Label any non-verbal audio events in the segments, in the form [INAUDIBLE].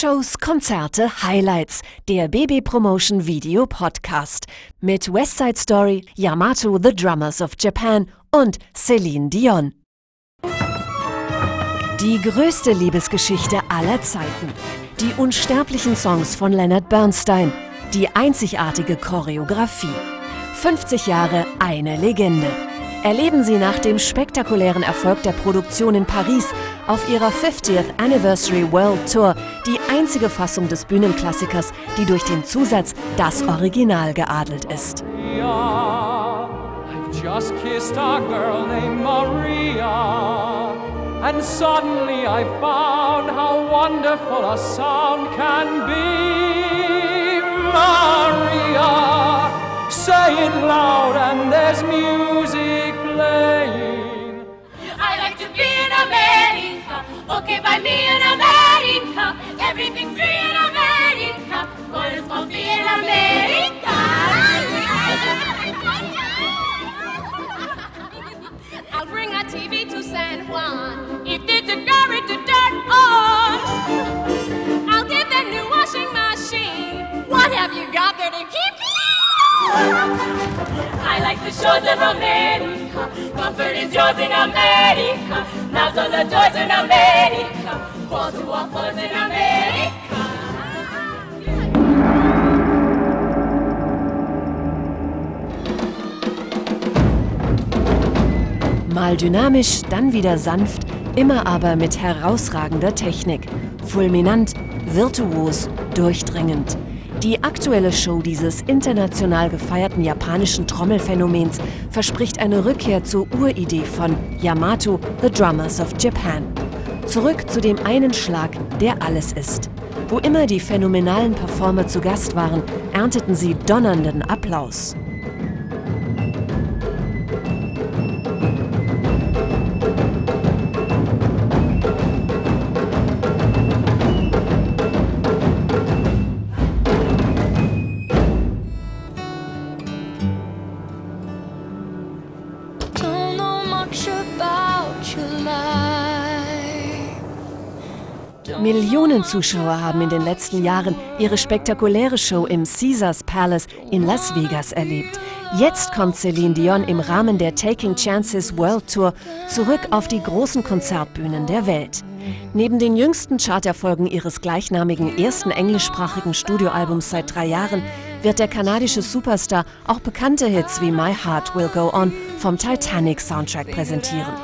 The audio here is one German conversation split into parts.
Shows, Konzerte, Highlights, der BB Promotion Video Podcast mit West Side Story, Yamato The Drummers of Japan und Celine Dion. Die größte Liebesgeschichte aller Zeiten. Die unsterblichen Songs von Leonard Bernstein. Die einzigartige Choreografie. 50 Jahre eine Legende. Erleben Sie nach dem spektakulären Erfolg der Produktion in Paris auf ihrer 50th Anniversary World Tour die einzige Fassung des Bühnenklassikers, die durch den Zusatz Das Original geadelt ist. Maria, I've just kissed a girl named Maria. And suddenly I found how wonderful a sound can be. Maria, say it loud and there's music playing. I like to be in America. Okay, by me in America. Everything's free in America. What is for free in America? [LAUGHS] I'll bring a TV to San Juan. If it's a carry to turn on, I'll give them new washing machine. What have you got there to keep I like the shores of America. Comfort is yours in America. Knobs on the doors in America. Wall to wall floors in America. Mal dynamisch, dann wieder sanft, immer aber mit herausragender Technik. Fulminant, virtuos, durchdringend. Die aktuelle Show dieses international gefeierten japanischen Trommelphänomens verspricht eine Rückkehr zur Uridee von Yamato, The Drummers of Japan. Zurück zu dem einen Schlag, der alles ist. Wo immer die phänomenalen Performer zu Gast waren, ernteten sie donnernden Applaus. Millionen Zuschauer haben in den letzten Jahren ihre spektakuläre Show im Caesars Palace in Las Vegas erlebt. Jetzt kommt Celine Dion im Rahmen der Taking Chances World Tour zurück auf die großen Konzertbühnen der Welt. Neben den jüngsten Charterfolgen ihres gleichnamigen ersten englischsprachigen Studioalbums seit drei Jahren wird der kanadische Superstar auch bekannte Hits wie My Heart Will Go On vom Titanic Soundtrack präsentieren.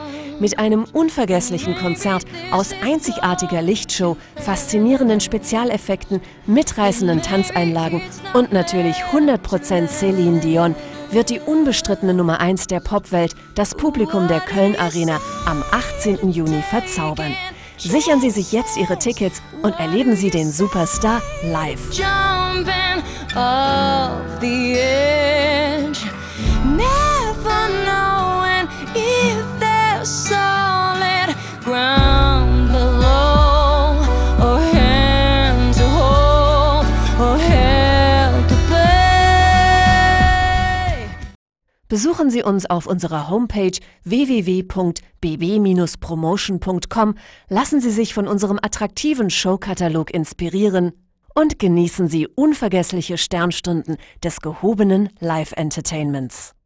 Mit einem unvergesslichen Konzert aus einzigartiger Lichtshow, faszinierenden Spezialeffekten, mitreißenden Tanzeinlagen und natürlich 100% Celine Dion wird die unbestrittene Nummer 1 der Popwelt das Publikum der Köln Arena am 18. Juni verzaubern. Sichern Sie sich jetzt Ihre Tickets und erleben Sie den Superstar live. Besuchen Sie uns auf unserer Homepage www.bb-promotion.com, lassen Sie sich von unserem attraktiven Showkatalog inspirieren und genießen Sie unvergessliche Sternstunden des gehobenen Live-Entertainments.